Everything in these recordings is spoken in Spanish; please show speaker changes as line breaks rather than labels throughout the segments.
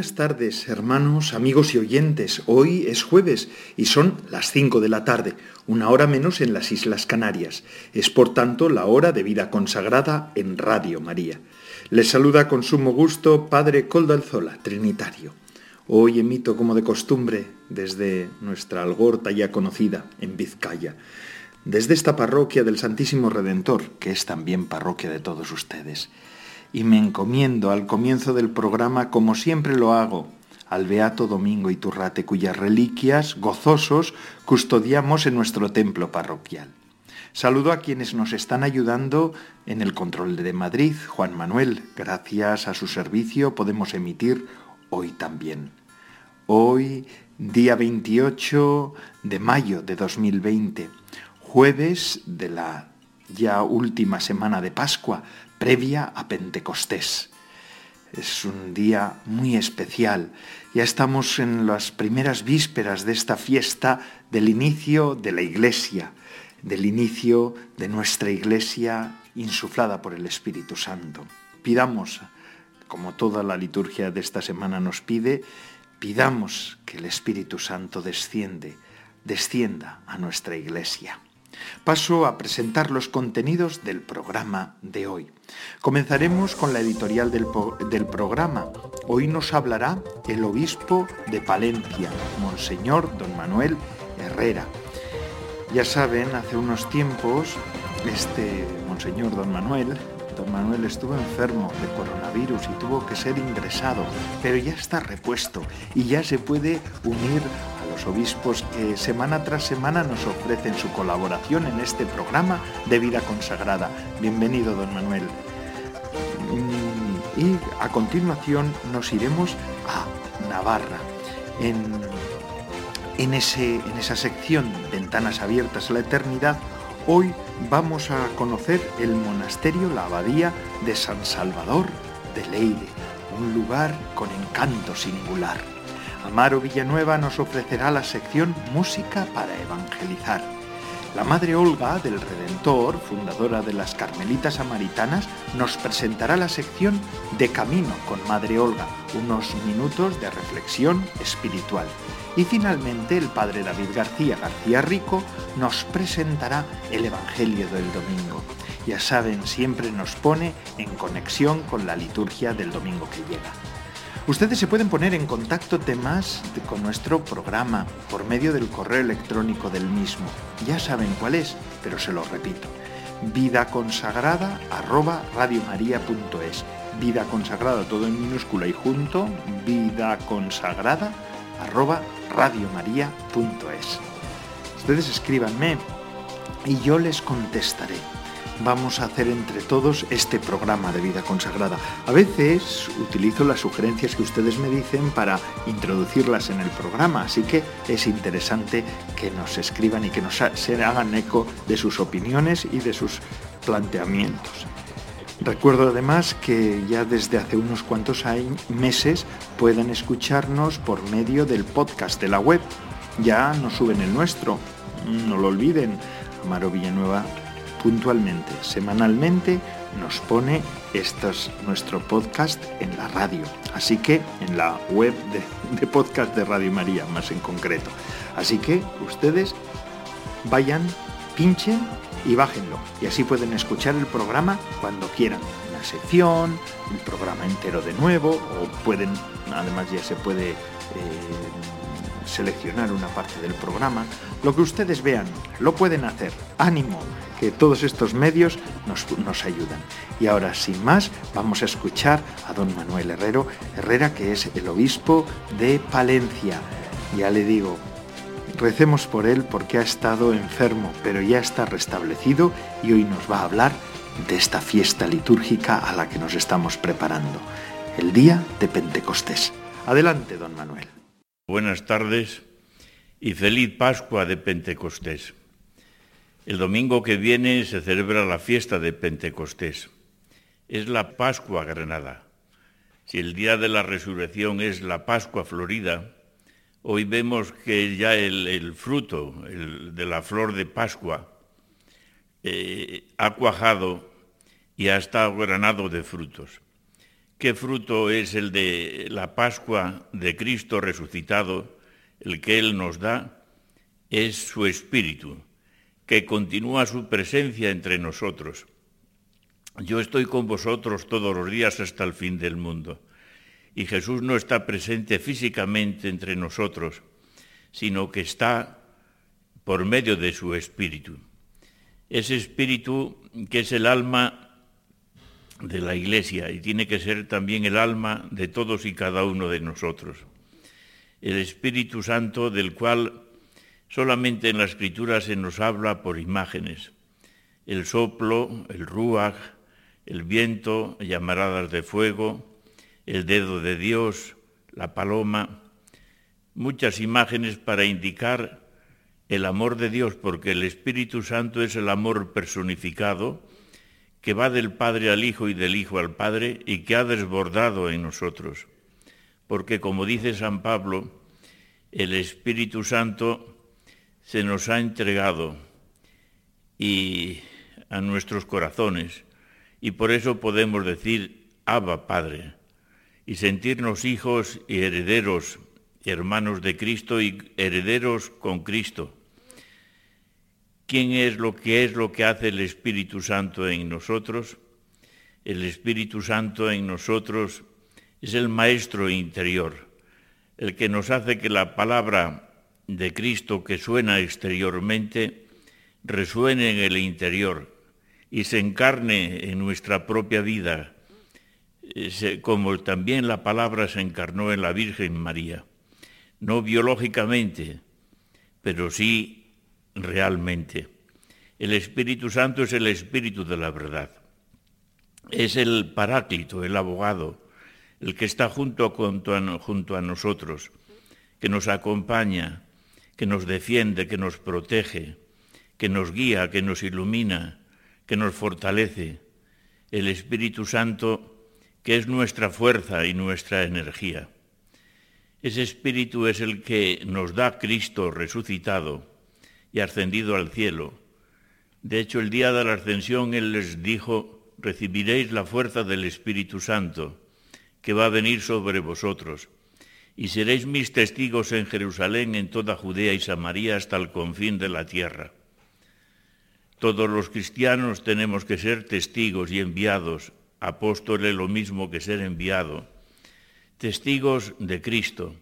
Buenas tardes, hermanos, amigos y oyentes. Hoy es jueves y son las 5 de la tarde, una hora menos en las Islas Canarias. Es por tanto la hora de vida consagrada en Radio María. Les saluda con sumo gusto Padre Coldalzola, Trinitario. Hoy emito como de costumbre desde nuestra Algorta ya conocida en Vizcaya, desde esta parroquia del Santísimo Redentor, que es también parroquia de todos ustedes y me encomiendo al comienzo del programa, como siempre lo hago, al Beato Domingo Iturrate, cuyas reliquias, gozosos, custodiamos en nuestro templo parroquial. Saludo a quienes nos están ayudando en el control de Madrid, Juan Manuel. Gracias a su servicio podemos emitir hoy también. Hoy, día 28 de mayo de 2020, jueves de la ya última semana de Pascua, previa a Pentecostés. Es un día muy especial. Ya estamos en las primeras vísperas de esta fiesta del inicio de la Iglesia, del inicio de nuestra Iglesia insuflada por el Espíritu Santo. Pidamos, como toda la liturgia de esta semana nos pide, pidamos que el Espíritu Santo desciende, descienda a nuestra Iglesia. Paso a presentar los contenidos del programa de hoy. Comenzaremos con la editorial del, programa. Hoy nos hablará el obispo de Palencia, Monseñor Don Manuel Herrera. Ya saben, hace unos tiempos, este Monseñor Don Manuel Don Manuel estuvo enfermo de coronavirus y tuvo que ser ingresado, pero ya está repuesto y ya se puede unir los obispos que semana tras semana nos ofrecen su colaboración en este programa de vida consagrada. Bienvenido, don Manuel. Mm, y a continuación nos iremos a Navarra. En, en, ese, en esa sección Ventanas abiertas a la eternidad, hoy vamos a conocer el monasterio, la abadía de San Salvador de Leire, un lugar con encanto singular. Amaro Villanueva nos ofrecerá la sección Música para Evangelizar. La Madre Olga del Redentor, fundadora de las Carmelitas Samaritanas, nos presentará la sección De Camino con Madre Olga, unos minutos de reflexión espiritual. Y finalmente el Padre David García García Rico nos presentará el Evangelio del Domingo. Ya saben, siempre nos pone en conexión con la liturgia del domingo que llega. Ustedes se pueden poner en contacto temas con nuestro programa por medio del correo electrónico del mismo. Ya saben cuál es, pero se lo repito. Vida consagrada arroba radiomaria.es. Vida consagrada todo en minúscula y junto. Vida consagrada arroba radiomaria.es. Ustedes escríbanme y yo les contestaré vamos a hacer entre todos este programa de vida consagrada. A veces utilizo las sugerencias que ustedes me dicen para introducirlas en el programa, así que es interesante que nos escriban y que nos se hagan eco de sus opiniones y de sus planteamientos. Recuerdo además que ya desde hace unos cuantos meses pueden escucharnos por medio del podcast de la web. Ya nos suben el nuestro, no lo olviden, Amaro Villanueva puntualmente, semanalmente, nos pone estos, nuestro podcast en la radio. Así que en la web de, podcast de Radio María, más en concreto. Así que ustedes vayan, pinchen y bájenlo. Y así pueden escuchar el programa cuando quieran. Una sección, el programa entero de nuevo, o pueden, además ya se puede... Eh, seleccionar una parte del programa, lo que ustedes vean, lo pueden hacer. Ánimo, que todos estos medios nos, ayudan. Y ahora, sin más, vamos a escuchar a don Manuel Herrero, Herrera, que es el obispo de Palencia. Ya le digo, recemos por él porque ha estado enfermo, pero ya está restablecido y hoy nos va a hablar de esta fiesta litúrgica a la que nos estamos preparando, el día de Pentecostés. Adelante, don Manuel.
Buenas tardes y feliz Pascua de Pentecostés. El domingo que viene se celebra la fiesta de Pentecostés. Es la Pascua Granada. Si el día de la resurrección es la Pascua Florida, hoy vemos que ya el, fruto de la flor de Pascua eh, ha cuajado y ha estado granado de frutos. ¿Qué fruto es el de la Pascua de Cristo resucitado? El que Él nos da es su Espíritu, que continúa su presencia entre nosotros. Yo estoy con vosotros todos los días hasta el fin del mundo. Y Jesús no está presente físicamente entre nosotros, sino que está por medio de su Espíritu. Ese Espíritu que es el alma de la Iglesia y tiene que ser también el alma de todos y cada uno de nosotros. El Espíritu Santo del cual solamente en la Escritura se nos habla por imágenes. El soplo, el ruach, el viento, llamaradas de fuego, el dedo de Dios, la paloma, muchas imágenes para indicar el amor de Dios, porque el Espíritu Santo es el amor personificado, que va del Padre al Hijo y del Hijo al Padre y que ha desbordado en nosotros. Porque como dice San Pablo, el Espíritu Santo se nos ha entregado y a nuestros corazones y por eso podemos decir Abba Padre y sentirnos hijos y herederos, hermanos de Cristo y herederos con Cristo ¿Quién es lo que es lo que hace el Espíritu Santo en nosotros? El Espíritu Santo en nosotros es el maestro interior, el que nos hace que la palabra de Cristo que suena exteriormente resuene en el interior y se encarne en nuestra propia vida, como también la palabra se encarnó en la Virgen María, no biológicamente, pero sí realmente. El Espíritu Santo es el Espíritu de la verdad. Es el Paráclito, el abogado, el que está junto, junto a nosotros, que nos acompaña, que nos defiende, que nos protege, que nos guía, que nos ilumina, que nos fortalece. El Espíritu Santo que es nuestra fuerza y nuestra energía. Ese Espíritu es el que nos da Cristo resucitado y ascendido al cielo. De hecho, el día de la ascensión Él les dijo, recibiréis la fuerza del Espíritu Santo, que va a venir sobre vosotros, y seréis mis testigos en Jerusalén, en toda Judea y Samaria, hasta el confín de la tierra. Todos los cristianos tenemos que ser testigos y enviados, apóstoles lo mismo que ser enviado, testigos de Cristo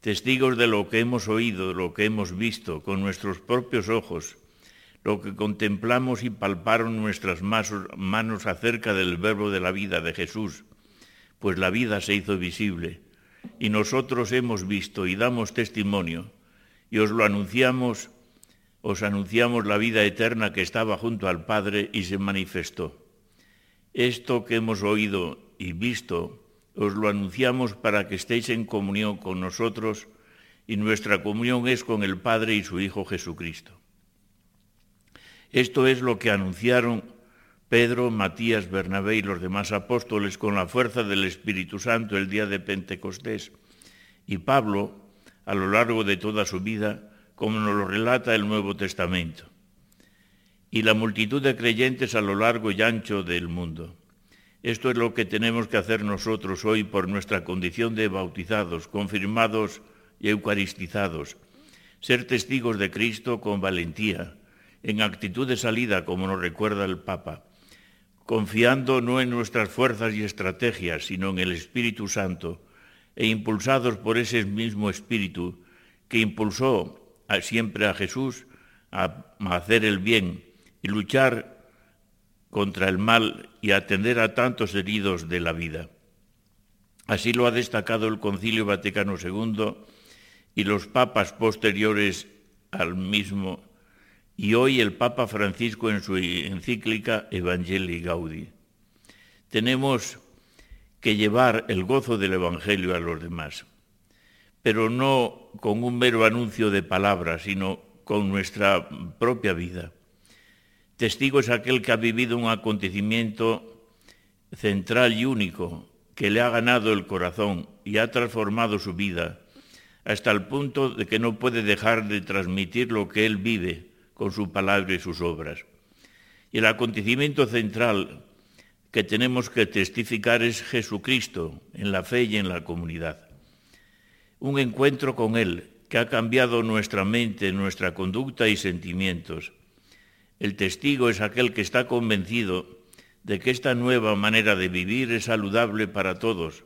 testigos de lo que hemos oído, lo que hemos visto con nuestros propios ojos, lo que contemplamos y palparon nuestras manos acerca del verbo de la vida de Jesús, pues la vida se hizo visible y nosotros hemos visto y damos testimonio y os lo anunciamos, os anunciamos la vida eterna que estaba junto al Padre y se manifestó. Esto que hemos oído y visto os lo anunciamos para que estéis en comunión con nosotros y nuestra comunión es con el Padre y su Hijo Jesucristo. Esto es lo que anunciaron Pedro, Matías, Bernabé y los demás apóstoles con la fuerza del Espíritu Santo el día de Pentecostés. Y Pablo, a lo largo de toda su vida, como nos lo relata el Nuevo Testamento. Y la multitud de creyentes a lo largo y ancho del mundo. Esto es lo que tenemos que hacer nosotros hoy por nuestra condición de bautizados, confirmados y eucaristizados. Ser testigos de Cristo con valentía, en actitud de salida, como nos recuerda el Papa, confiando no en nuestras fuerzas y estrategias, sino en el Espíritu Santo, e impulsados por ese mismo Espíritu que impulsó siempre a Jesús a hacer el bien y luchar contra el mal y atender a tantos heridos de la vida. Así lo ha destacado el Concilio Vaticano II y los papas posteriores al mismo y hoy el Papa Francisco en su encíclica Evangelii Gaudi. Tenemos que llevar el gozo del Evangelio a los demás, pero no con un mero anuncio de palabras, sino con nuestra propia vida. Testigo es aquel que ha vivido un acontecimiento central y único que le ha ganado el corazón y ha transformado su vida hasta el punto de que no puede dejar de transmitir lo que él vive con su palabra y sus obras. Y el acontecimiento central que tenemos que testificar es Jesucristo en la fe y en la comunidad. Un encuentro con Él que ha cambiado nuestra mente, nuestra conducta y sentimientos. El testigo es aquel que está convencido de que esta nueva manera de vivir es saludable para todos,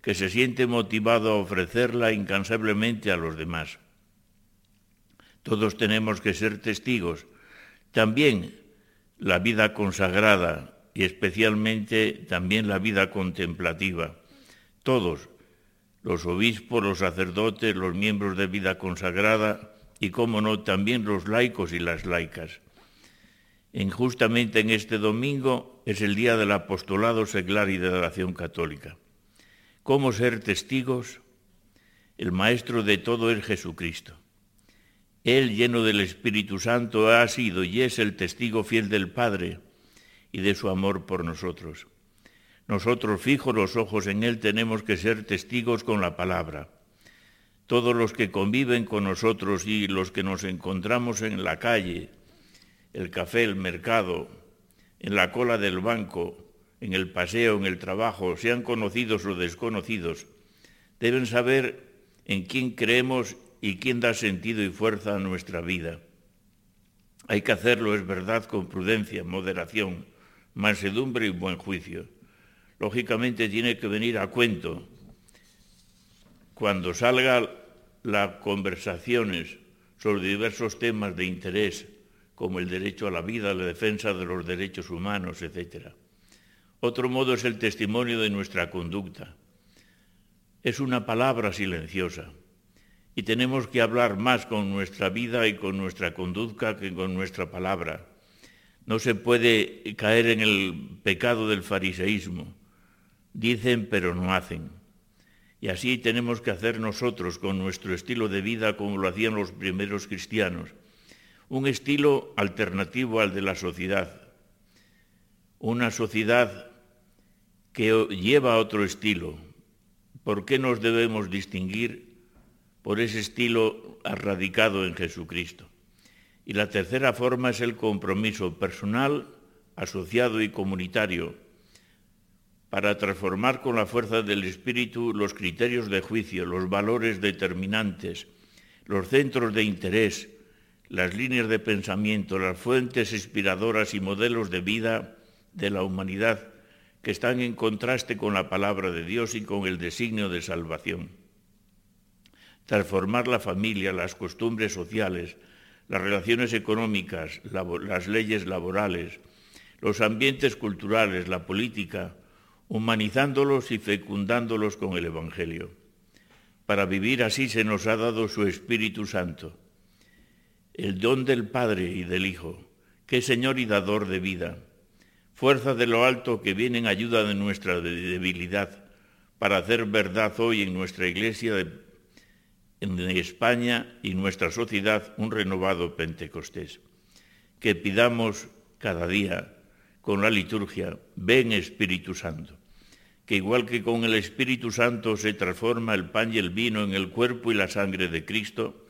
que se siente motivado a ofrecerla incansablemente a los demás. Todos tenemos que ser testigos. También la vida consagrada y especialmente también la vida contemplativa. Todos, los obispos, los sacerdotes, los miembros de vida consagrada y, como no, también los laicos y las laicas. En, justamente en este domingo es el día del apostolado seglar y de la oración católica. ¿Cómo ser testigos? El maestro de todo es Jesucristo. Él, lleno del Espíritu Santo, ha sido y es el testigo fiel del Padre y de su amor por nosotros. Nosotros, fijos los ojos en Él, tenemos que ser testigos con la palabra. Todos los que conviven con nosotros y los que nos encontramos en la calle, el café, el mercado, en la cola del banco, en el paseo, en el trabajo, sean conocidos o desconocidos, deben saber en quién creemos y quién da sentido y fuerza a nuestra vida. Hay que hacerlo, es verdad, con prudencia, moderación, mansedumbre y buen juicio. Lógicamente tiene que venir a cuento cuando salgan las conversaciones sobre diversos temas de interés, como el derecho a la vida, la defensa de los derechos humanos, etc. Otro modo es el testimonio de nuestra conducta. Es una palabra silenciosa y tenemos que hablar más con nuestra vida y con nuestra conducta que con nuestra palabra. No se puede caer en el pecado del fariseísmo. Dicen pero no hacen. Y así tenemos que hacer nosotros con nuestro estilo de vida como lo hacían los primeros cristianos. Un estilo alternativo al de la sociedad. Una sociedad que lleva a otro estilo. ¿Por qué nos debemos distinguir? Por ese estilo radicado en Jesucristo. Y la tercera forma es el compromiso personal, asociado y comunitario, para transformar con la fuerza del Espíritu los criterios de juicio, los valores determinantes, los centros de interés, las líneas de pensamiento, las fuentes inspiradoras y modelos de vida de la humanidad que están en contraste con la palabra de Dios y con el designio de salvación transformar la familia, las costumbres sociales, las relaciones económicas, las leyes laborales, los ambientes culturales, la política, humanizándolos y fecundándolos con el Evangelio. Para vivir así se nos ha dado su Espíritu Santo, el don del Padre y del Hijo, que es Señor y dador de vida, fuerza de lo alto que viene en ayuda de nuestra debilidad, para hacer verdad hoy en nuestra iglesia de en España y nuestra sociedad un renovado Pentecostés. Que pidamos cada día con la liturgia, ven Espíritu Santo, que igual que con el Espíritu Santo se transforma el pan y el vino en el cuerpo y la sangre de Cristo,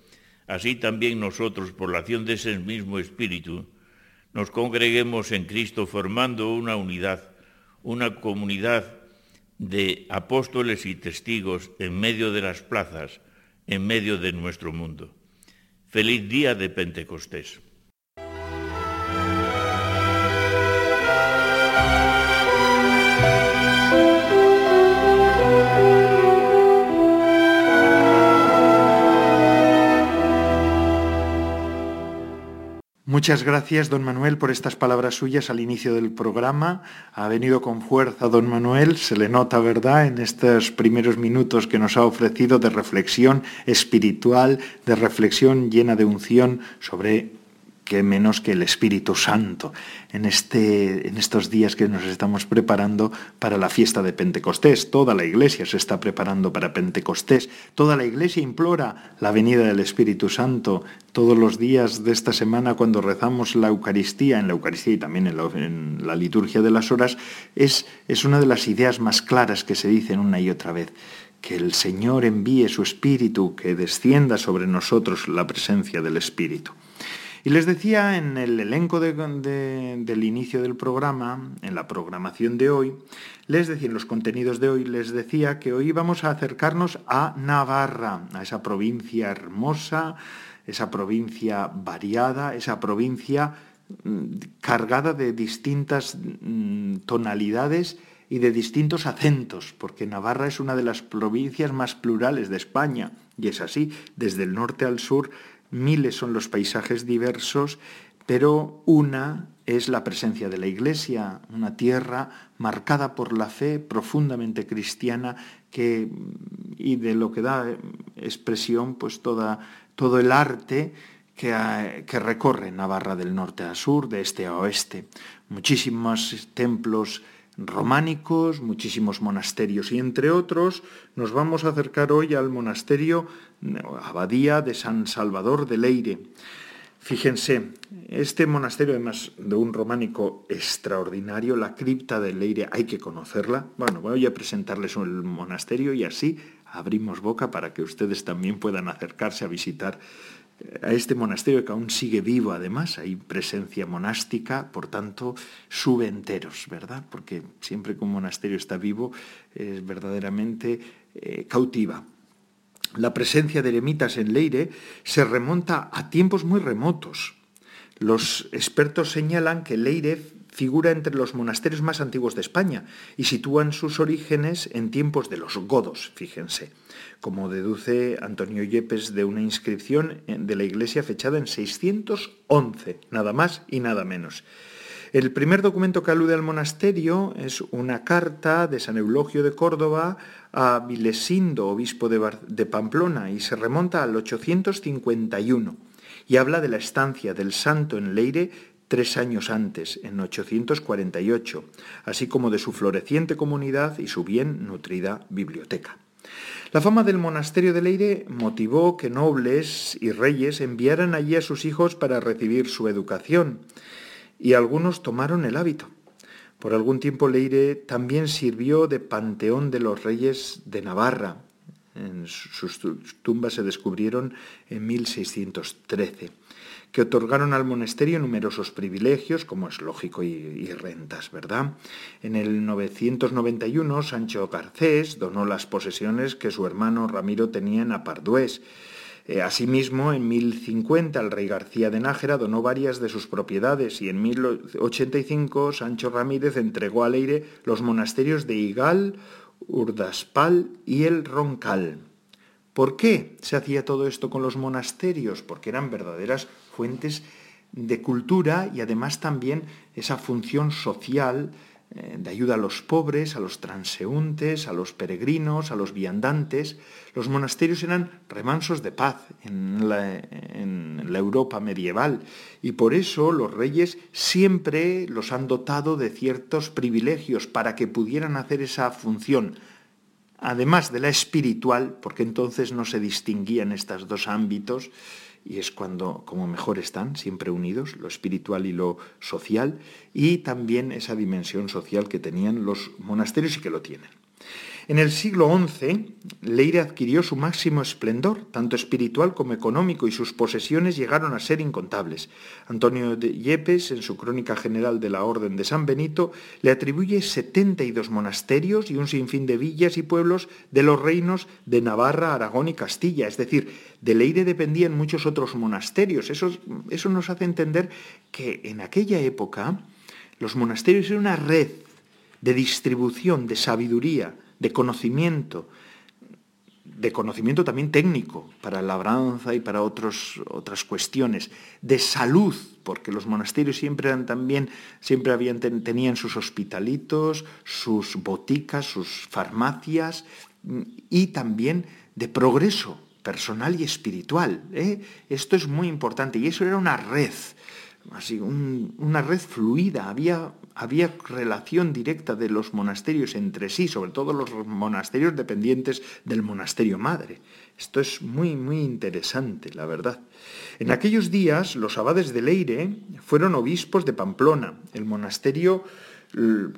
así también nosotros, por la acción de ese mismo Espíritu, nos congreguemos en Cristo formando una unidad, una comunidad de apóstoles y testigos en medio de las plazas, en medio de nuestro mundo. Feliz día de Pentecostés.
Muchas gracias, don Manuel, por estas palabras suyas al inicio del programa. Ha venido con fuerza, don Manuel, se le nota, ¿verdad?, en estos primeros minutos que nos ha ofrecido de reflexión espiritual, de reflexión llena de unción sobre que menos que el Espíritu Santo en, este, en estos días que nos estamos preparando para la fiesta de Pentecostés. Toda la iglesia se está preparando para Pentecostés. Toda la iglesia implora la venida del Espíritu Santo. Todos los días de esta semana cuando rezamos la Eucaristía, en la Eucaristía y también en la, en la liturgia de las horas, es, es una de las ideas más claras que se dicen una y otra vez que el Señor envíe su Espíritu, que descienda sobre nosotros la presencia del Espíritu. Y les decía en el elenco del inicio del programa, en la programación de hoy, les decía en los contenidos de hoy, les decía que hoy vamos a acercarnos a Navarra, a esa provincia hermosa, esa provincia variada, esa provincia mm, cargada de distintas mm, tonalidades y de distintos acentos, porque Navarra es una de las provincias más plurales de España, y es así, desde el norte al sur miles son los paisajes diversos, pero una es la presencia de la Iglesia, una tierra marcada por la fe profundamente cristiana que, y de lo que da expresión pues toda, todo el arte que, que, recorre Navarra del norte a sur, de este a oeste. Muchísimos templos románicos, muchísimos monasterios y entre otros nos vamos a acercar hoy al monasterio Abadía de San Salvador de Leire. Fíjense, este monasterio, además de un románico extraordinario, la cripta de Leire, hay que conocerla. Bueno, voy a presentarles el monasterio y así abrimos boca para que ustedes también puedan acercarse a visitar a este monasterio que aún sigue vivo, además, hay presencia monástica, por tanto, sube enteros, ¿verdad? Porque siempre que un monasterio está vivo, es verdaderamente eh, cautiva. La presencia de eremitas en Leire se remonta a tiempos muy remotos. Los expertos señalan que Leire figura entre los monasterios más antiguos de España y sitúan sus orígenes en tiempos de los godos, fíjense como deduce Antonio Yepes de una inscripción de la iglesia fechada en 611, nada más y nada menos. El primer documento que alude al monasterio es una carta de San Eulogio de Córdoba a Vilesindo, obispo de, de Pamplona, y se remonta al 851, y habla de la estancia del santo en Leire tres años antes, en 848, así como de su floreciente comunidad y su bien nutrida biblioteca. La fama del monasterio de Leire motivó que nobles y reyes enviaran allí a sus hijos para recibir su educación, y algunos tomaron el hábito. Por algún tiempo Leire también sirvió de panteón de los reyes de Navarra. En sus tumbas se descubrieron en 1613 que otorgaron al monasterio numerosos privilegios, como es lógico, y, rentas, ¿verdad? En el 991, Sancho Garcés donó las posesiones que su hermano Ramiro tenía en Apardués. Eh, asimismo, en 1050 el rey García de Nájera donó varias de sus propiedades y en 1085 Sancho Ramírez entregó a Leire los monasterios de Igal, Urdaspal y el Roncal. ¿Por qué se hacía todo esto con los monasterios? Porque eran verdaderas fuentes de cultura y además también esa función social eh, de ayuda a los pobres, a los transeúntes, a los peregrinos, a los viandantes. Los monasterios eran remansos de paz en la, en la, Europa medieval y por eso los reyes siempre los han dotado de ciertos privilegios para que pudieran hacer esa función, además de la espiritual, porque entonces no se distinguían estos dos ámbitos, y es cuando como mejor están, siempre unidos, lo espiritual y lo social, y también esa dimensión social que tenían los monasterios y que lo tienen. En el siglo XI, Leire adquirió su máximo esplendor, tanto espiritual como económico, y sus posesiones llegaron a ser incontables. Antonio de Yepes, en su Crónica General de la Orden de San Benito, le atribuye 72 monasterios y un sinfín de villas y pueblos de los reinos de Navarra, Aragón y Castilla. Es decir, de Leire dependían muchos otros monasterios. Eso, eso nos hace entender que en aquella época los monasterios eran una red de distribución, de sabiduría, de conocimiento, de conocimiento también técnico para labranza y para otros, otras cuestiones, de salud, porque los monasterios siempre eran también, siempre habían, tenían sus hospitalitos, sus boticas, sus farmacias y también de progreso personal y espiritual. ¿eh? Esto es muy importante y eso era una red, así, una red fluida, había había relación directa de los monasterios entre sí, sobre todo los monasterios dependientes del monasterio madre. Esto es muy, muy interesante, la verdad. En aquellos días, los abades de Leire fueron obispos de Pamplona. El monasterio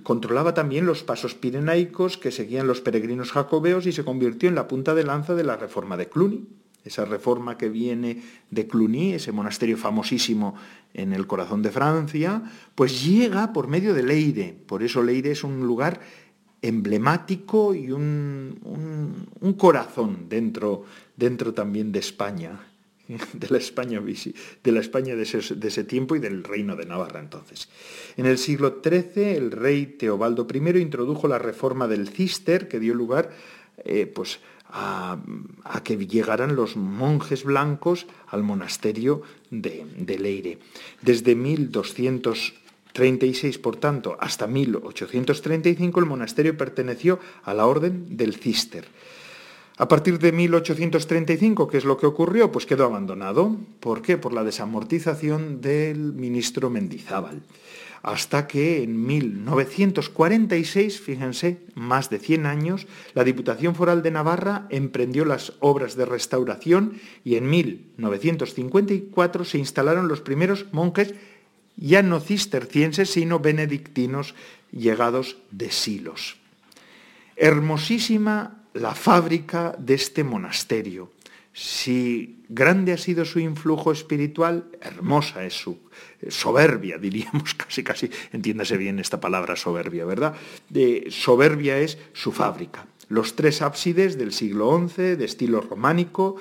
controlaba también los pasos pirenaicos que seguían los peregrinos jacobeos y se convirtió en la punta de lanza de la reforma de Cluny esa reforma que viene de Cluny, ese monasterio famosísimo en el corazón de Francia, pues llega por medio de Leire. Por eso Leire es un lugar emblemático y un, corazón dentro, dentro también de España, de la España, de, la España ese, de ese tiempo y del reino de Navarra entonces. En el siglo XIII el rey Teobaldo I introdujo la reforma del Cister que dio lugar eh, pues, a, que llegaran los monjes blancos al monasterio de, de Leire. Desde 1236, por tanto, hasta 1835 el monasterio perteneció a la orden del Cister. A partir de 1835, ¿qué es lo que ocurrió? Pues quedó abandonado. ¿Por qué? Por la desamortización del ministro Mendizábal hasta que en 1946, fíjense, más de 100 años, la Diputación Foral de Navarra emprendió las obras de restauración y en 1954 se instalaron los primeros monjes ya no cistercienses, sino benedictinos llegados de Silos. Hermosísima la fábrica de este monasterio. Si grande ha sido su influjo espiritual, hermosa es su soberbia, diríamos casi, casi, entiéndase bien esta palabra soberbia, ¿verdad? De, soberbia es su fábrica. Los tres ábsides del siglo XI, de estilo románico,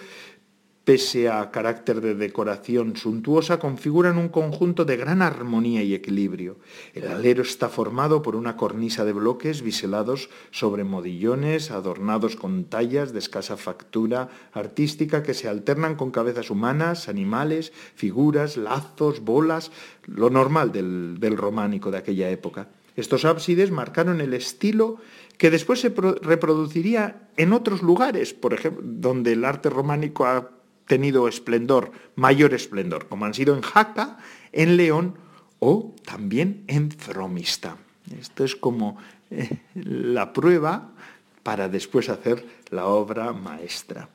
pese a carácter de decoración suntuosa, configuran un conjunto de gran armonía y equilibrio. El alero está formado por una cornisa de bloques biselados sobre modillones, adornados con tallas de escasa factura artística que se alternan con cabezas humanas, animales, figuras, lazos, bolas, lo normal del, románico de aquella época. Estos ábsides marcaron el estilo que después se reproduciría en otros lugares, por ejemplo, donde el arte románico ha tenido esplendor, mayor esplendor, como han sido en Jaca, en León o también en Fromista. Esto es como eh, la prueba para después hacer la obra maestra.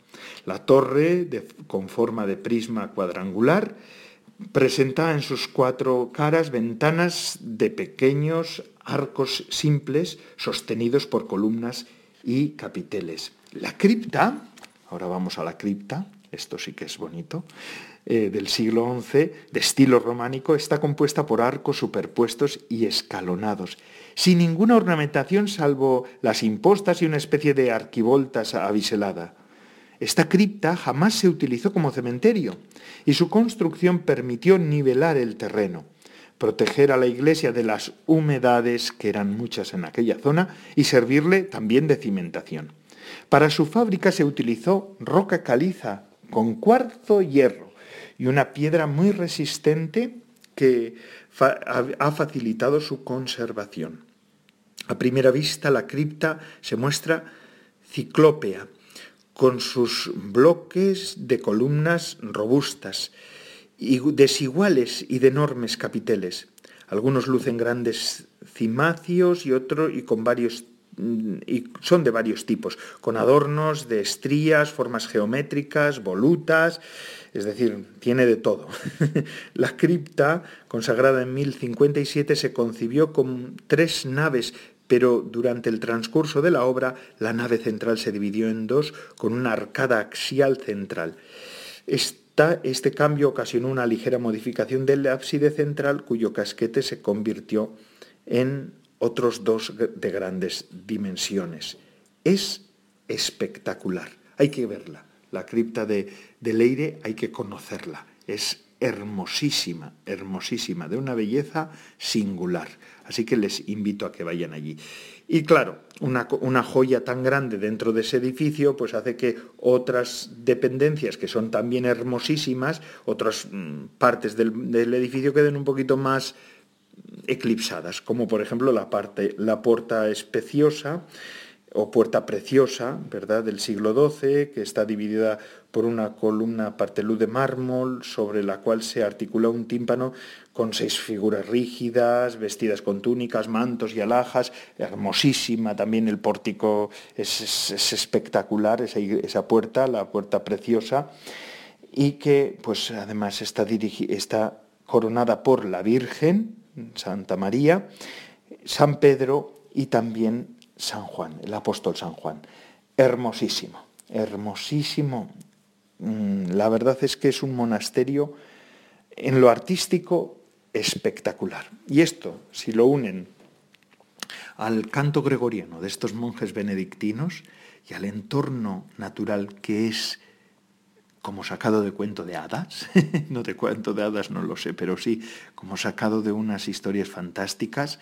La torre, con forma de prisma cuadrangular, presenta en sus cuatro caras ventanas de pequeños arcos simples sostenidos por columnas y capiteles. La cripta, ahora vamos a la cripta, esto sí que es bonito, eh, del siglo XI, de estilo románico, está compuesta por arcos superpuestos y escalonados, sin ninguna ornamentación salvo las impostas y una especie de arquivoltas abiselada. Esta cripta jamás se utilizó como cementerio y su construcción permitió nivelar el terreno, proteger a la iglesia de las humedades, que eran muchas en aquella zona, y servirle también de cimentación. Para su fábrica se utilizó roca caliza con cuarzo hierro y una piedra muy resistente que ha facilitado su conservación. A primera vista la cripta se muestra ciclópea, con sus bloques de columnas robustas, y desiguales y de enormes capiteles. Algunos lucen grandes cimacios y otros y con varios y son de varios tipos, con adornos de estrías, formas geométricas, volutas, es decir, tiene de todo. la cripta, consagrada en 1057, se concibió con tres naves, pero durante el transcurso de la obra la nave central se dividió en dos con una arcada axial central. este cambio ocasionó una ligera modificación del ábside central cuyo casquete se convirtió en otros dos de grandes dimensiones. Es espectacular, hay que verla. La cripta de, Leire hay que conocerla. Es hermosísima, hermosísima, de una belleza singular. Así que les invito a que vayan allí. Y claro, una, joya tan grande dentro de ese edificio, pues hace que otras dependencias que son también hermosísimas, otras mm, partes del, del, edificio queden un poquito más eclipsadas, como por ejemplo la parte, la puerta especiosa, o puerta preciosa, ¿verdad?, del siglo XII, que está dividida por una columna partelú de mármol sobre la cual se articula un tímpano con seis figuras rígidas, vestidas con túnicas, mantos y alhajas, hermosísima también el pórtico, es, espectacular esa, esa, puerta, la puerta preciosa, y que pues además está, está coronada por la Virgen, Santa María, San Pedro y también San Juan, el apóstol San Juan. Hermosísimo, hermosísimo. Mm, la verdad es que es un monasterio en lo artístico espectacular. Y esto, si lo unen al canto gregoriano de estos monjes benedictinos y al entorno natural que es como sacado de cuento de hadas, no de cuento de hadas no lo sé, pero sí como sacado de unas historias fantásticas,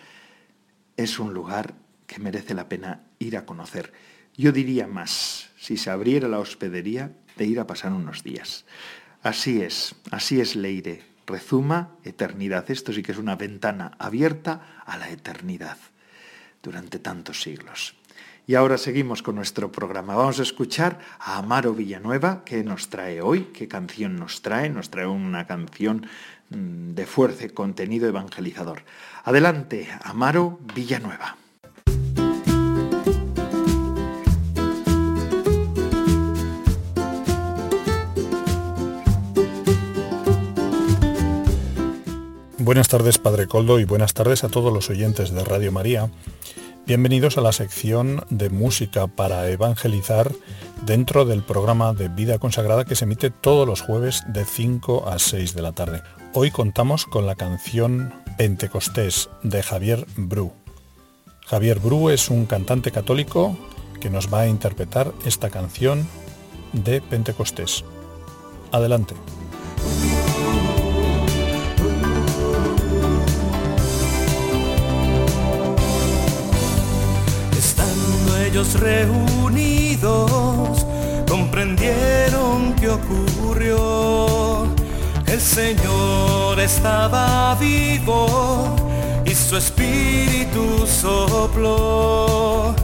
es un lugar que merece la pena ir a conocer. Yo diría más, si se abriera la hospedería, de ir a pasar unos días. Así es, así es Leire. Rezuma eternidad. Esto sí que es una ventana abierta a la eternidad durante tantos siglos. Y ahora seguimos con nuestro programa. Vamos a escuchar a Amaro Villanueva, que nos trae hoy, qué canción nos trae. Nos trae una canción mm, de fuerza, contenido evangelizador. Adelante, Amaro Villanueva.
Buenas tardes, Padre Coldo, y buenas tardes a todos los oyentes de Radio María. Bienvenidos a la sección de música para evangelizar dentro del programa de Vida Consagrada que se emite todos los jueves de 5 a 6 de la tarde. Hoy contamos con la canción Pentecostés de Javier Bru. Javier Bru es un cantante católico que nos va a interpretar esta canción de Pentecostés. Adelante.
Reunidos comprendieron que ocurrió. El Señor estaba vivo y su espíritu sopló.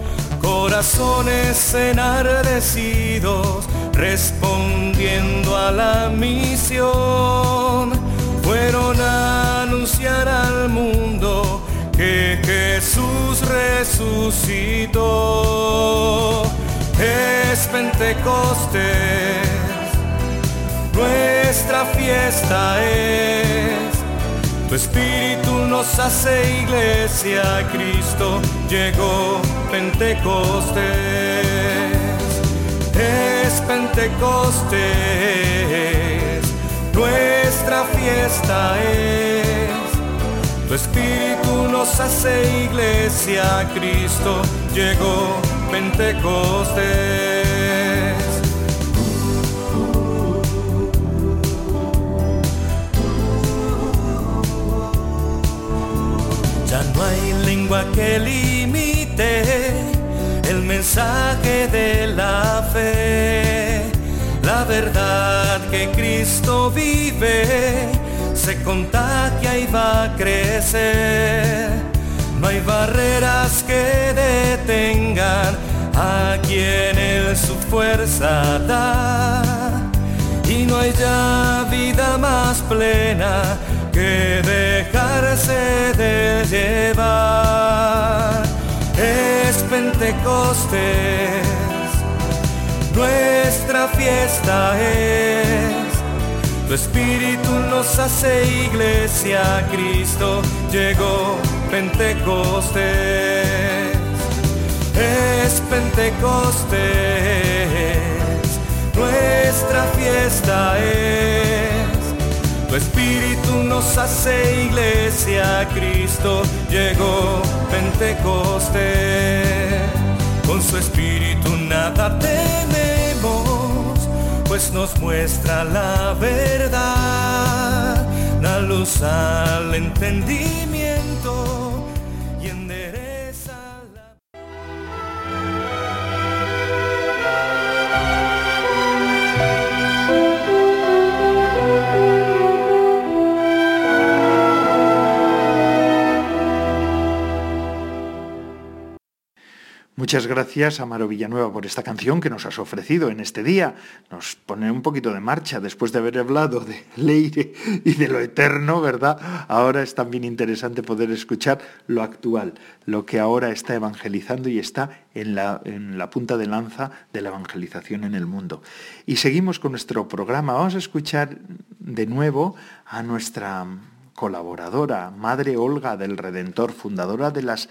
Corazones enardecidos respondiendo a la misión fueron a anunciar al mundo que Jesús resucitó. Es Pentecostés, nuestra fiesta es. Tu espíritu nos hace iglesia, Cristo llegó Pentecostés. Es Pentecostés, nuestra fiesta es tu espíritu nos hace iglesia, Cristo llegó Pentecostés. Ya no hay lengua que limite el mensaje de la fe, la verdad que Cristo vive se contagia y va a crecer. No hay barreras que detengan a quien Él su fuerza da. Y no hay ya vida más plena que dejarse de llevar. Es Pentecostés, nuestra fiesta es tu espíritu nos hace iglesia, Cristo llegó Pentecostés. Es Pentecostés, nuestra fiesta es. Tu espíritu nos hace iglesia, Cristo llegó Pentecostés. Con su espíritu nada tememos pues nos muestra la verdad, la luz al entendimiento.
Muchas gracias, Amaro Villanueva, por esta canción que nos has ofrecido en este día. Nos pone un poquito de marcha después de haber hablado de Leire y de lo eterno, ¿verdad? Ahora es también interesante poder escuchar lo actual, lo que ahora está evangelizando y está en la, en la punta de lanza de la evangelización en el mundo. Y seguimos con nuestro programa. Vamos a escuchar de nuevo a nuestra colaboradora, Madre Olga del Redentor, fundadora de las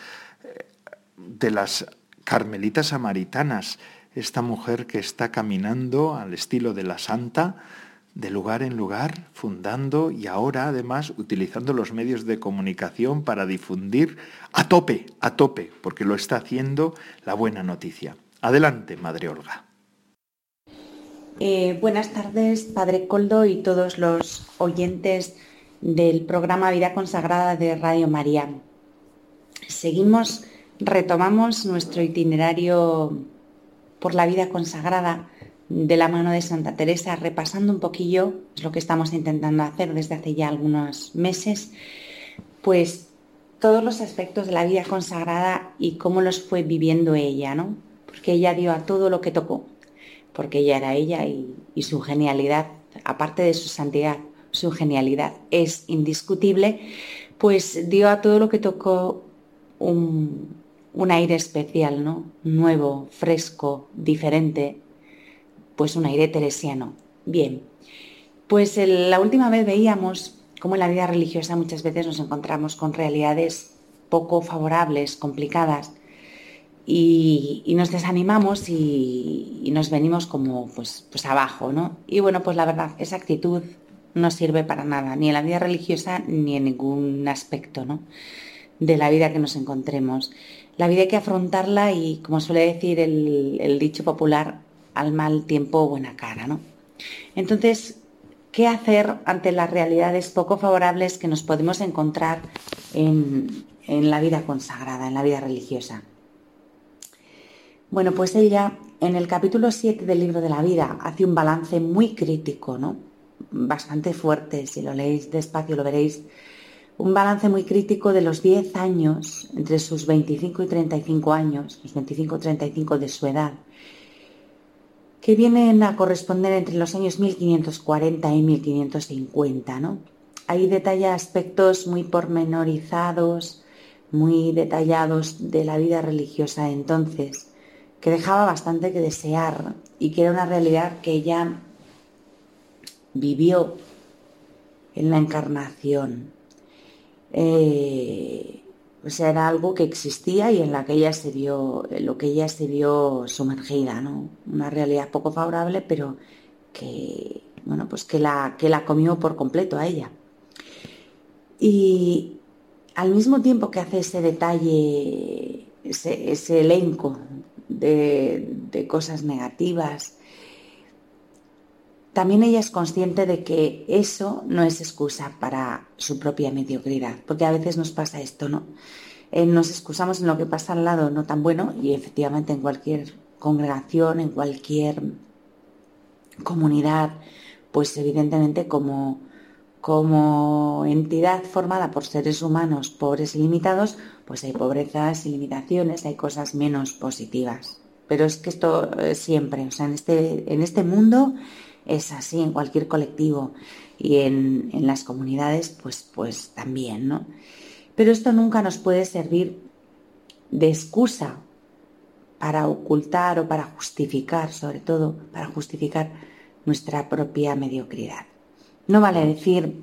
de las carmelitas samaritanas, esta mujer que está caminando al estilo de la santa, de lugar en lugar, fundando y ahora además utilizando los medios de comunicación para difundir a tope, a tope, porque lo está haciendo la buena noticia. Adelante, Madre Olga.
Eh, buenas tardes, Padre Coldo y todos los oyentes del programa Vida Consagrada de Radio María. Seguimos retomamos nuestro itinerario por la vida consagrada de la mano de Santa Teresa, repasando un poquillo, es lo que estamos intentando hacer desde hace ya algunos meses, pues todos los aspectos de la vida consagrada y cómo los fue viviendo ella, ¿no? Porque ella dio a todo lo que tocó, porque ella era ella y, y su genialidad, aparte de su santidad, su genialidad es indiscutible, pues dio a todo lo que tocó un, un aire especial, ¿no? Nuevo, fresco, diferente, pues un aire teresiano. Bien, pues la última vez veíamos cómo en la vida religiosa muchas veces nos encontramos con realidades poco favorables, complicadas, y, nos desanimamos y, nos venimos como pues, pues abajo, ¿no? Y bueno, pues la verdad, esa actitud no sirve para nada, ni en la vida religiosa ni en ningún aspecto, ¿no? de la vida que nos encontremos. La vida hay que afrontarla y, como suele decir el, dicho popular, al mal tiempo buena cara, ¿no? Entonces, ¿qué hacer ante las realidades poco favorables que nos podemos encontrar en, en la vida consagrada, en la vida religiosa? Bueno, pues ella en el capítulo 7 del libro de la vida hace un balance muy crítico, ¿no? Bastante fuerte, si lo leéis despacio lo veréis un balance muy crítico de los 10 años, entre sus 25 y 35 años, los 25 y 35 de su edad, que vienen a corresponder entre los años 1540 y 1550. ¿no? Ahí detalla aspectos muy pormenorizados, muy detallados de la vida religiosa de entonces, que dejaba bastante que desear y que era una realidad que ella vivió en la encarnación eh, era algo que existía y en la que ella se vio, lo que ella se vio sumergida, ¿no? Una realidad poco favorable, pero que, bueno, pues que la, que la comió por completo a ella. Y al mismo tiempo que hace ese detalle, ese, elenco de cosas negativas, también ella es consciente de que eso no es excusa para su propia mediocridad, porque a veces nos pasa esto, ¿no? Eh, nos excusamos en lo que pasa al lado no tan bueno y efectivamente en cualquier congregación, en cualquier comunidad, pues evidentemente como, como entidad formada por seres humanos pobres y limitados, pues hay pobrezas y limitaciones, hay cosas menos positivas. Pero es que esto siempre, o sea, en este, en este mundo es así en cualquier colectivo y en, las comunidades, pues, pues también, ¿no? Pero esto nunca nos puede servir de excusa para ocultar o para justificar, sobre todo para justificar nuestra propia mediocridad. No vale decir,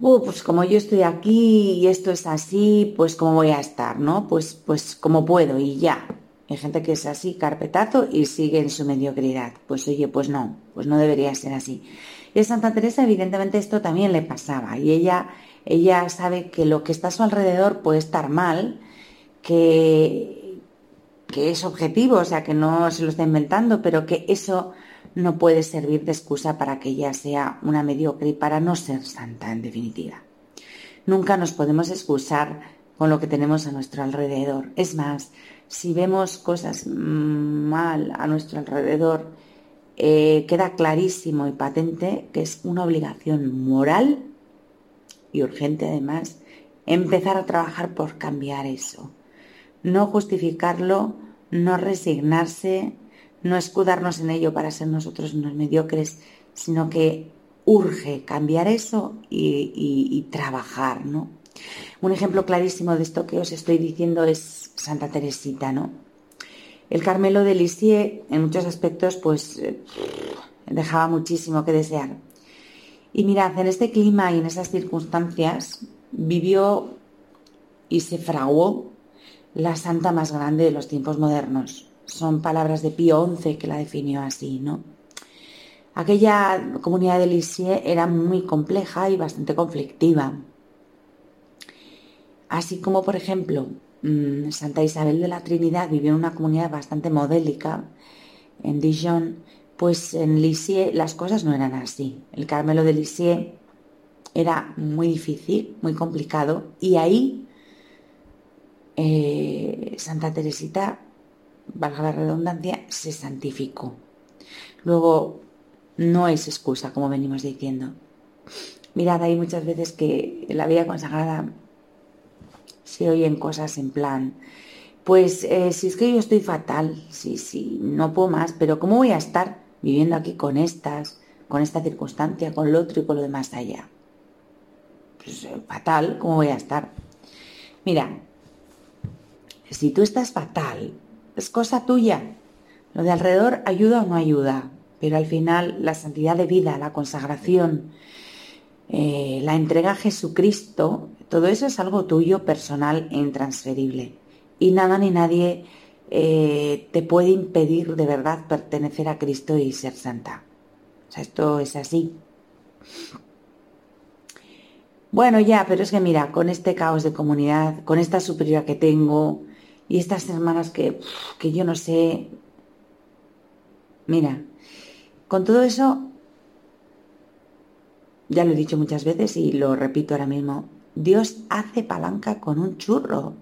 oh, pues como yo estoy aquí y esto es así, pues como voy a estar, ¿no? Pues, pues como puedo y ya. Hay gente que es así, carpetazo, y sigue en su mediocridad. Pues oye, pues no, pues no debería ser así. Y a Santa Teresa, evidentemente, esto también le pasaba. Y ella, ella sabe que lo que está a su alrededor puede estar mal, que, que es objetivo, o sea, que no se lo está inventando, pero que eso no puede servir de excusa para que ella sea una mediocre y para no ser santa, en definitiva. Nunca nos podemos excusar con lo que tenemos a nuestro alrededor. Es más, si vemos cosas mal a nuestro alrededor, eh, queda clarísimo y patente que es una obligación moral y urgente además empezar a trabajar por cambiar eso. No justificarlo, no resignarse, no escudarnos en ello para ser nosotros unos mediocres, sino que urge cambiar eso y, trabajar, ¿no? Un ejemplo clarísimo de esto que os estoy diciendo es Santa Teresita, ¿no? El Carmelo de Lisieux, en muchos aspectos, pues eh, dejaba muchísimo que desear. Y mirad, en este clima y en esas circunstancias vivió y se fraguó la santa más grande de los tiempos modernos. Son palabras de Pío XI que la definió así, ¿no? Aquella comunidad de Lisieux era muy compleja y bastante conflictiva. Así como, por ejemplo, mm, Santa Isabel de la Trinidad vivió en una comunidad bastante modélica, en Dijon, pues en Lisieux las cosas no eran así. El Carmelo de Lisieux era muy difícil, muy complicado, y ahí eh, Santa Teresita, valga la redundancia, se santificó. Luego, no es excusa, como venimos diciendo. Mirad, hay muchas veces que la vida consagrada se oyen cosas en plan, pues eh, si es que yo estoy fatal, sí, sí, no puedo más, pero ¿cómo voy a estar viviendo aquí con estas, con esta circunstancia, con lo otro y con lo demás allá? Pues eh, fatal, ¿cómo voy a estar? Mira, si tú estás fatal, es cosa tuya. Lo de alrededor ayuda o no ayuda, pero al final la santidad de vida, la consagración, eh, la entrega a Jesucristo, todo eso es algo tuyo, personal e intransferible. Y nada ni nadie eh, te puede impedir de verdad pertenecer a Cristo y ser santa. O sea, esto es así. Bueno, ya, pero es que mira, con este caos de comunidad, con esta superioridad que tengo, y estas hermanas que, que yo no sé. Mira, con todo eso, ya lo he dicho muchas veces y lo repito ahora mismo, Dios hace palanca con un churro.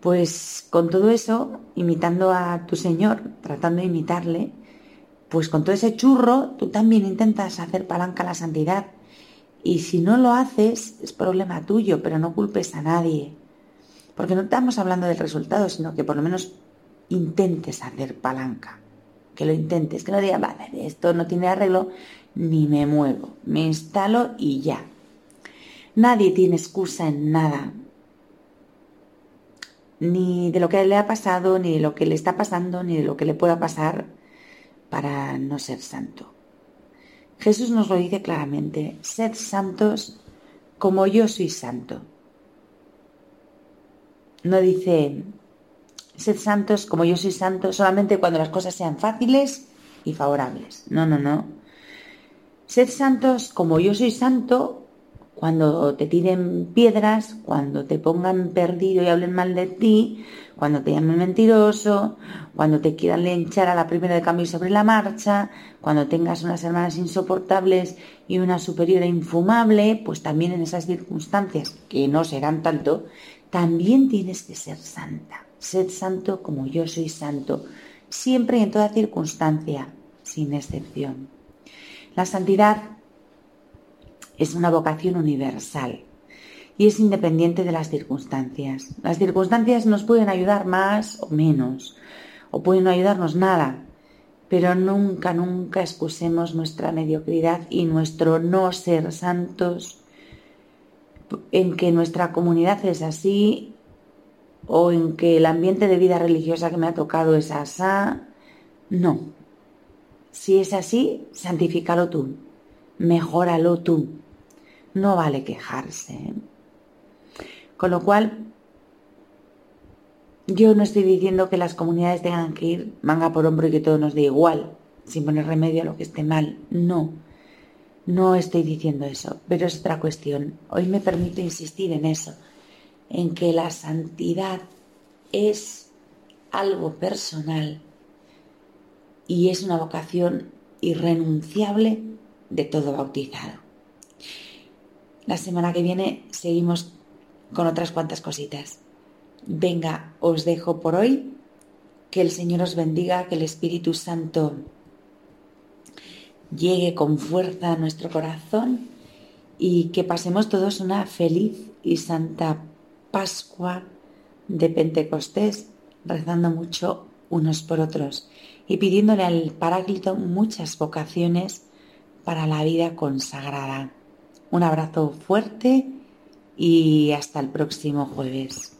Pues con todo eso, imitando a tu Señor, tratando de imitarle, pues con todo ese churro tú también intentas hacer palanca a la santidad. Y si no lo haces, es problema tuyo, pero no culpes a nadie. Porque no estamos hablando del resultado, sino que por lo menos intentes hacer palanca. Que lo intentes, que no digas, vale, esto no tiene arreglo, ni me muevo, me instalo y ya. Nadie tiene excusa en nada. Ni de lo que le ha pasado, ni de lo que le está pasando, ni de lo que le pueda pasar para no ser santo. Jesús nos lo dice claramente, sed santos como yo soy santo. No dice, sed santos como yo soy santo solamente cuando las cosas sean fáciles y favorables. No, no, no. Sed santos como yo soy santo cuando te tiren piedras, cuando te pongan perdido y hablen mal de ti, cuando te llamen mentiroso, cuando te quieran linchar a la primera de cambio sobre la marcha, cuando tengas unas hermanas insoportables y una superiora infumable, pues también en esas circunstancias, que no serán tanto, también tienes que ser santa. Sed santo como yo soy santo, siempre y en toda circunstancia, sin excepción. La santidad es una vocación universal y es independiente de las circunstancias. Las circunstancias nos pueden ayudar más o menos, o pueden no ayudarnos nada, pero nunca, nunca excusemos nuestra mediocridad y nuestro no ser santos en que nuestra comunidad es así o en que el ambiente de vida religiosa que me ha tocado es asá. No. Si es así, santifícalo tú, mejóralo tú. No vale quejarse. Con lo cual, yo no estoy diciendo que las comunidades tengan que ir manga por hombro y que todo nos dé igual, sin poner remedio a lo que esté mal. No. No estoy diciendo eso, pero es otra cuestión. Hoy me permito insistir en eso, en que la santidad es algo personal y es una vocación irrenunciable de todo bautizado. La semana que viene seguimos con otras cuantas cositas. Venga, os dejo por hoy. Que el Señor os bendiga, que el Espíritu Santo llegue con fuerza a nuestro corazón y que pasemos todos una feliz y santa Pascua de Pentecostés, rezando mucho unos por otros y pidiéndole al Paráclito muchas vocaciones para la vida consagrada. Un abrazo fuerte y hasta el próximo jueves.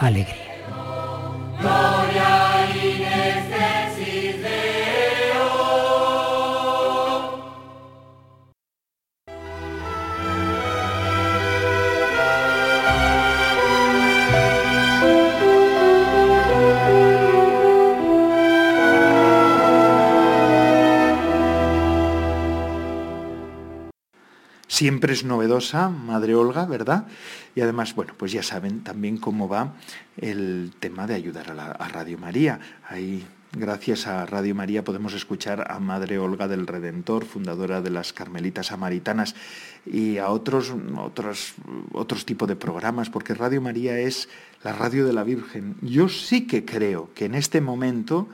alegría.
Siempre es novedosa, Madre Olga, ¿verdad? Y además, bueno, pues ya saben también cómo va el tema de ayudar a, Radio María. Ahí, gracias a Radio María, podemos escuchar a Madre Olga del Redentor, fundadora de las Carmelitas Samaritanas, y a otros, otros, otros tipos de programas, porque Radio María es la radio de la Virgen. Yo sí que creo que en este momento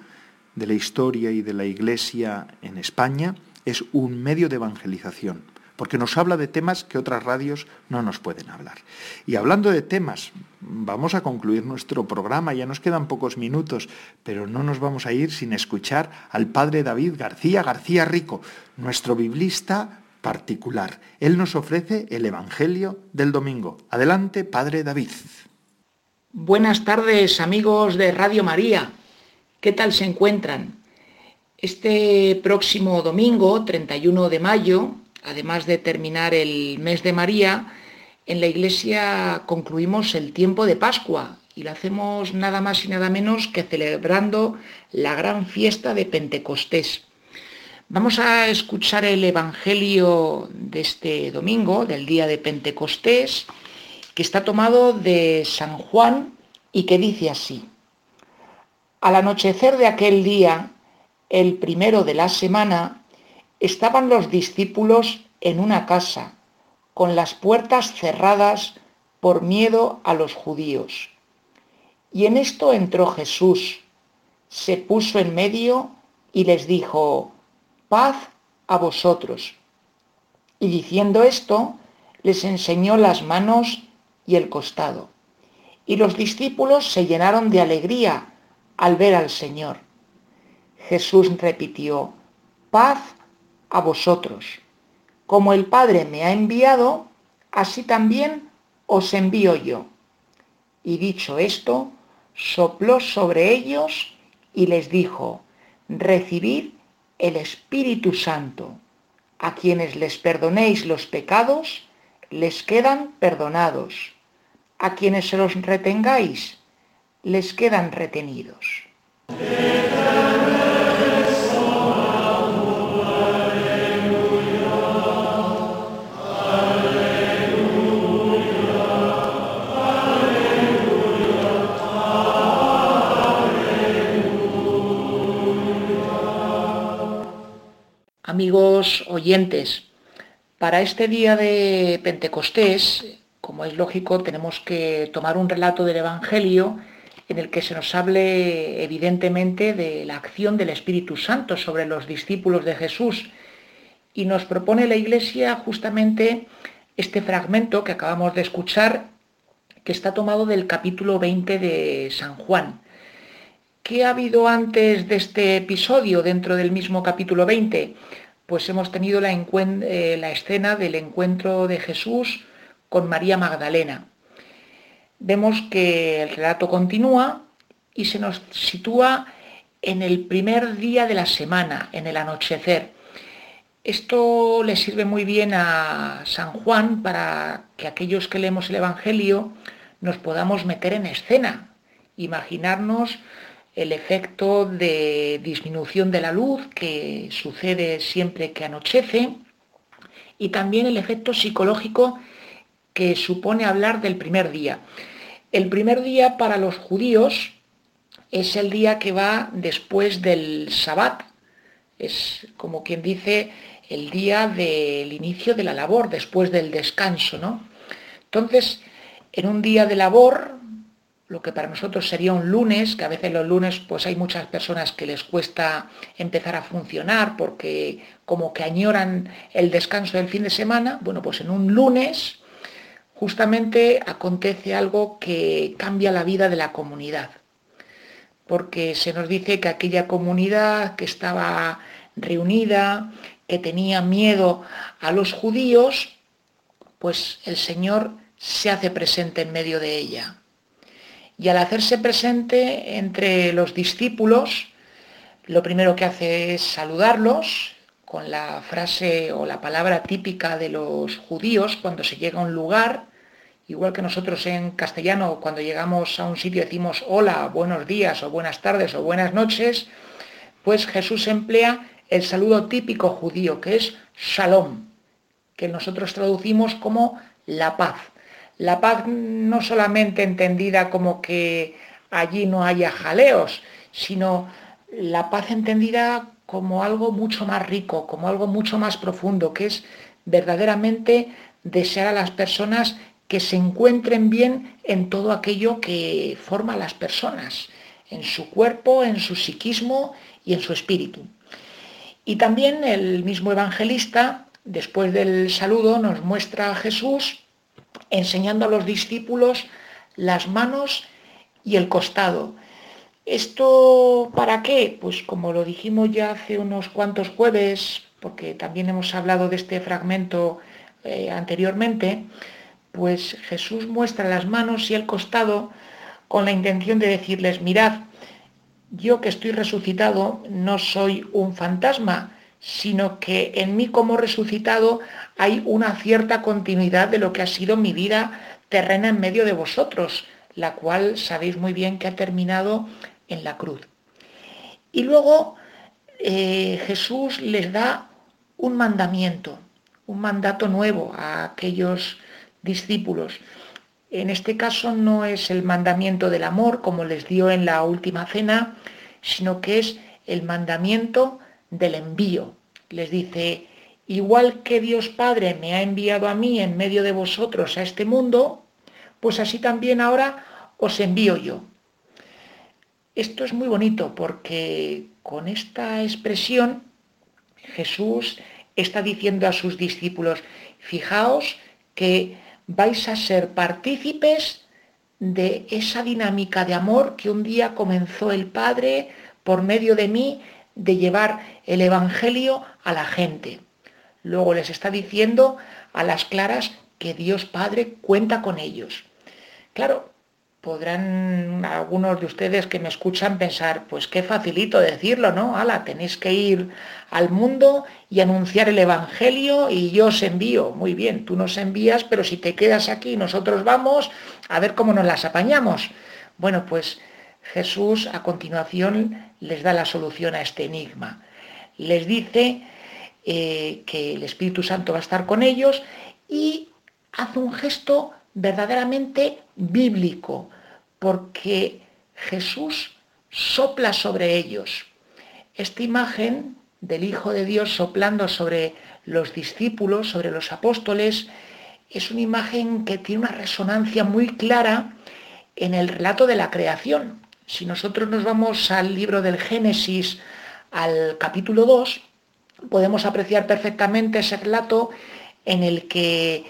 de la historia y de la Iglesia en España es un medio de evangelización porque nos habla de temas que otras radios no nos pueden hablar. Y hablando de temas, vamos a concluir nuestro programa, ya nos quedan pocos minutos, pero no nos vamos a ir sin escuchar al padre David García García Rico, nuestro biblista particular. Él nos ofrece el Evangelio del domingo. Adelante, padre David.
Buenas tardes, amigos de Radio María. ¿Qué tal se encuentran? Este próximo domingo, 31 de mayo, además de terminar el mes de María, en la iglesia concluimos el tiempo de Pascua y lo hacemos nada más y nada menos que celebrando la gran fiesta de Pentecostés. Vamos a escuchar el Evangelio de este domingo, del día de Pentecostés, que está tomado de San Juan y que dice así. Al anochecer de aquel día, el primero de la semana, estaban los discípulos en una casa, con las puertas cerradas por miedo a los judíos. Y en esto entró Jesús, se puso en medio y les dijo, paz a vosotros. Y diciendo esto, les enseñó las manos y el costado. Y los discípulos se llenaron de alegría al ver al Señor. Jesús repitió, paz a vosotros. Como el Padre me ha enviado, así también os envío yo. Y dicho esto, sopló sobre ellos y les dijo, recibid el Espíritu Santo. A quienes les perdonéis los pecados, les quedan perdonados. A quienes se los retengáis, les quedan retenidos. Amigos oyentes. Para este día de Pentecostés, como es lógico, tenemos que tomar un relato del Evangelio en el que se nos hable evidentemente de la acción del Espíritu Santo sobre los discípulos de Jesús. Y nos propone la Iglesia justamente este fragmento que acabamos de escuchar, que está tomado del capítulo 20 de San Juan. ¿Qué ha habido antes de este episodio dentro del mismo capítulo 20? Pues hemos tenido la, eh, la escena del encuentro de Jesús con María Magdalena. Vemos que el relato continúa y se nos sitúa en el primer día de la semana, en el anochecer. Esto le sirve muy bien a San Juan para que aquellos que leemos el Evangelio nos podamos meter en escena, imaginarnos el efecto de disminución de la luz que sucede siempre que anochece y también el efecto psicológico que supone hablar del primer día. El primer día para los judíos es el día que va después del Sabbat, es como quien dice el día del inicio de la labor, después del descanso, ¿no? Entonces, en un día de labor, lo que para nosotros sería un lunes, que a veces los lunes pues hay muchas personas que les cuesta empezar a funcionar porque como que añoran el descanso del fin de semana, bueno, pues en un lunes justamente acontece algo que cambia la vida de la comunidad, porque se nos dice que aquella comunidad que estaba reunida, que tenía miedo a los judíos, pues el Señor se hace presente en medio de ella y al hacerse presente entre los discípulos, lo primero que hace es saludarlos con la frase o la palabra típica de los judíos cuando se llega a un lugar, igual que nosotros en castellano cuando llegamos a un sitio decimos hola, buenos días o buenas tardes o buenas noches, pues Jesús emplea el saludo típico judío que es shalom, que nosotros traducimos como la paz. La paz no solamente entendida como que allí no haya jaleos, sino la paz entendida como algo mucho más rico, como algo mucho más profundo, que es verdaderamente desear a las personas que se encuentren bien en todo aquello que forma a las personas, en su cuerpo, en su psiquismo y en su espíritu. Y también el mismo evangelista, después del saludo, nos muestra a Jesús enseñando a los discípulos las manos y el costado. ¿Esto para qué? Pues como lo dijimos ya hace unos cuantos jueves, porque también hemos hablado de este fragmento eh, anteriormente, pues Jesús muestra las manos y el costado con la intención de decirles, mirad, yo que estoy resucitado no soy un fantasma, sino que en mí como resucitado hay una cierta continuidad de lo que ha sido mi vida terrena en medio de vosotros, la cual sabéis muy bien que ha terminado en la cruz. Y luego eh, Jesús les da un mandamiento, un mandato nuevo a aquellos discípulos. En este caso no es el mandamiento del amor como les dio en la última cena, sino que es el mandamiento del envío. Les dice, igual que Dios Padre me ha enviado a mí en medio de vosotros a este mundo, pues así también ahora os envío yo. Esto es muy bonito porque con esta expresión Jesús está diciendo a sus discípulos, fijaos que vais a ser partícipes de esa dinámica de amor que un día comenzó el Padre por medio de mí de llevar el Evangelio a la gente. Luego les está diciendo a las claras que Dios Padre cuenta con ellos. Claro, podrán algunos de ustedes que me escuchan pensar, pues qué facilito decirlo, ¿no? Ala, tenéis que ir al mundo y anunciar el Evangelio y yo os envío. Muy bien, tú nos envías, pero si te quedas aquí, nosotros vamos a ver cómo nos las apañamos. Bueno, pues Jesús a continuación les da la solución a este enigma. Les dice eh, que el Espíritu Santo va a estar con ellos y hace un gesto verdaderamente bíblico, porque Jesús sopla sobre ellos. Esta imagen del Hijo de Dios soplando sobre los discípulos, sobre los apóstoles, es una imagen que tiene una resonancia muy clara en el relato de la creación. Si nosotros nos vamos al libro del Génesis, al capítulo 2, podemos apreciar perfectamente ese relato en el que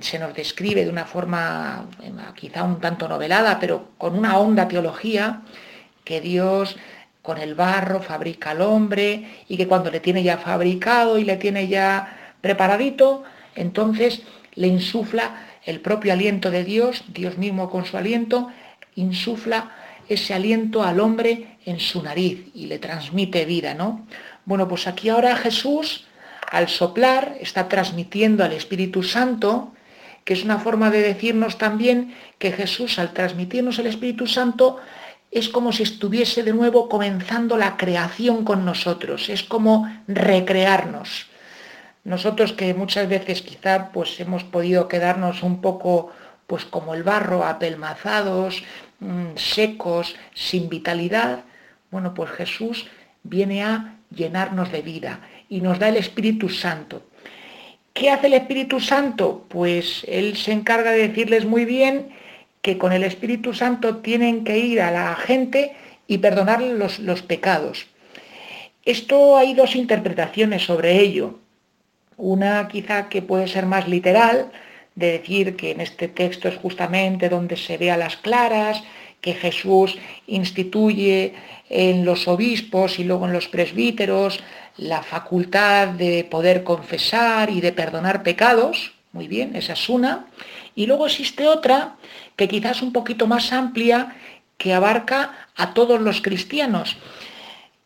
se nos describe de una forma quizá un tanto novelada, pero con una honda teología, que Dios con el barro fabrica al hombre y que cuando le tiene ya fabricado y le tiene ya preparadito, entonces le insufla el propio aliento de Dios, Dios mismo con su aliento, insufla ese aliento al hombre en su nariz y le transmite vida, ¿no? Bueno, pues aquí ahora Jesús, al soplar, está transmitiendo al Espíritu Santo, que es una forma de decirnos también que Jesús, al transmitirnos el Espíritu Santo, es como si estuviese de nuevo comenzando la creación con nosotros, es como recrearnos. Nosotros que muchas veces quizá pues hemos podido quedarnos un poco pues como el barro, apelmazados, secos, sin vitalidad, bueno, pues Jesús viene a llenarnos de vida y nos da el Espíritu Santo. ¿Qué hace el Espíritu Santo? Pues Él se encarga de decirles muy bien que con el Espíritu Santo tienen que ir a la gente y perdonar los, los pecados. Esto hay dos interpretaciones sobre ello. Una quizá que puede ser más literal, de decir que en este texto es justamente donde se ve a las claras, que Jesús instituye en los obispos y luego en los presbíteros la facultad de poder confesar y de perdonar pecados. Muy bien, esa es una. Y luego existe otra que quizás un poquito más amplia que abarca a todos los cristianos.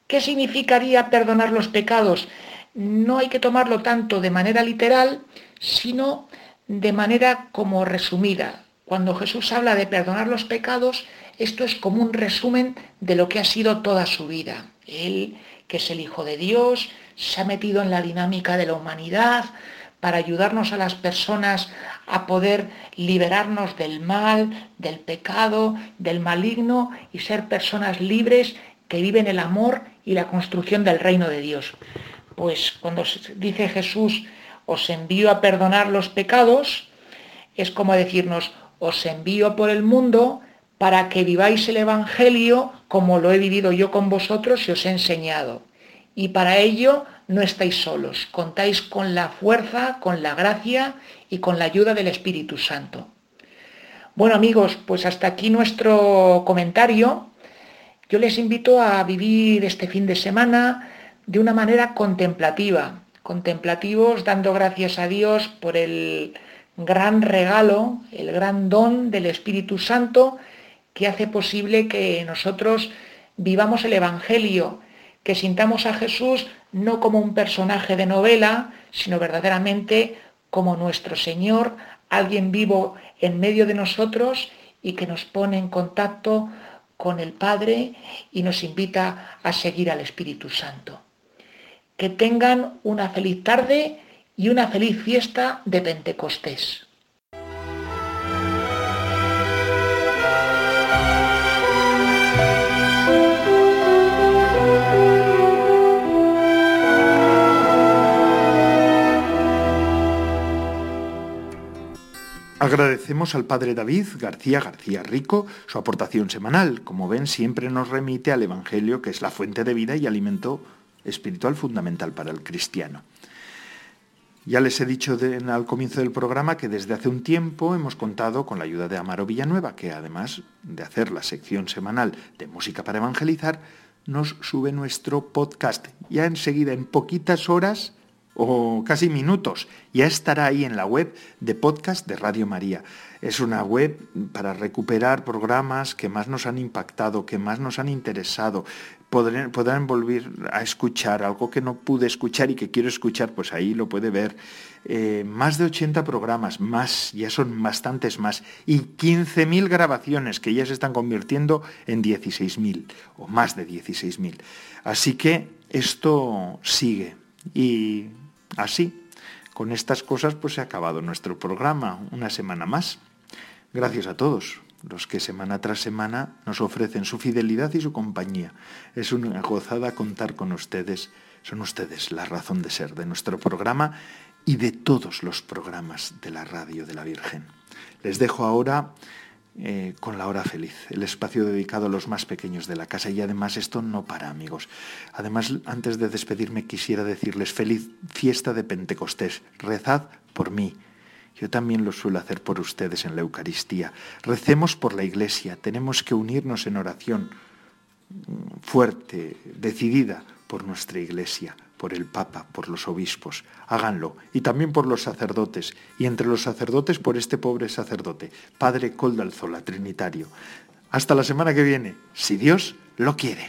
¿Qué significaría perdonar los pecados? no hay que tomarlo tanto de manera literal, sino de manera como resumida. Cuando Jesús habla de perdonar los pecados, esto es como un resumen de lo que ha sido toda su vida. Él, que es el Hijo de Dios, se ha metido en la dinámica de la humanidad para ayudarnos a las personas a poder liberarnos del mal, del pecado, del maligno y ser personas libres que viven el amor y la construcción del reino de Dios pues cuando dice Jesús, os envío a perdonar los pecados, es como decirnos, os envío por el mundo para que viváis el Evangelio como lo he vivido yo con vosotros y os he enseñado. Y para ello no estáis solos, contáis con la fuerza, con la gracia y con la ayuda del Espíritu Santo. Bueno amigos, pues hasta aquí nuestro comentario. Yo les invito a vivir este fin de semana de una manera contemplativa, contemplativos dando gracias a Dios por el gran regalo, el gran don del Espíritu Santo que hace posible que nosotros vivamos el Evangelio, que sintamos a Jesús no como un personaje de novela, sino verdaderamente como nuestro Señor, alguien vivo en medio de nosotros y que nos pone en contacto con el Padre y nos invita a seguir al Espíritu Santo que tengan una feliz tarde y una feliz fiesta de Pentecostés.
Agradecemos al Padre David García García Rico su aportación semanal. Como ven, siempre nos remite al Evangelio, que es la fuente de vida y alimento espiritual fundamental para el cristiano. Ya les he dicho al comienzo del programa que desde hace un tiempo hemos contado con la ayuda de Amaro Villanueva, que además de hacer la sección semanal de música para evangelizar, nos sube nuestro podcast. Ya enseguida, en poquitas horas o casi minutos, ya estará ahí en la web de podcast de Radio María. Es una web para recuperar programas que más nos han impactado, que más nos han interesado, podrán, volver a escuchar algo que no pude escuchar y que quiero escuchar, pues ahí lo puede ver. Eh, más de 80 programas, más, ya son bastantes más, y 15.000 grabaciones que ya se están convirtiendo en 16.000 o más de 16.000. Así que esto sigue y así, con estas cosas, pues se ha acabado nuestro programa, una semana más. Gracias a todos los que semana tras semana nos ofrecen su fidelidad y su compañía. Es una gozada contar con ustedes Son ustedes la razón de ser de nuestro programa y de todos los programas de la radio de la Virgen. Les dejo ahora eh, con la hora feliz, el espacio dedicado a los más pequeños de la casa. Y además esto no para, amigos. Además, antes de despedirme, quisiera decirles feliz fiesta de Pentecostés. Rezad por mí. Yo también lo suelo hacer por ustedes en la Eucaristía. Recemos por la Iglesia. Tenemos que unirnos en oración fuerte, decidida por nuestra Iglesia, por el Papa, por los obispos. Háganlo. Y también por los sacerdotes. Y entre los sacerdotes por este pobre sacerdote, Padre Coldalzola, Trinitario. Hasta la semana que viene, si Dios lo quiere.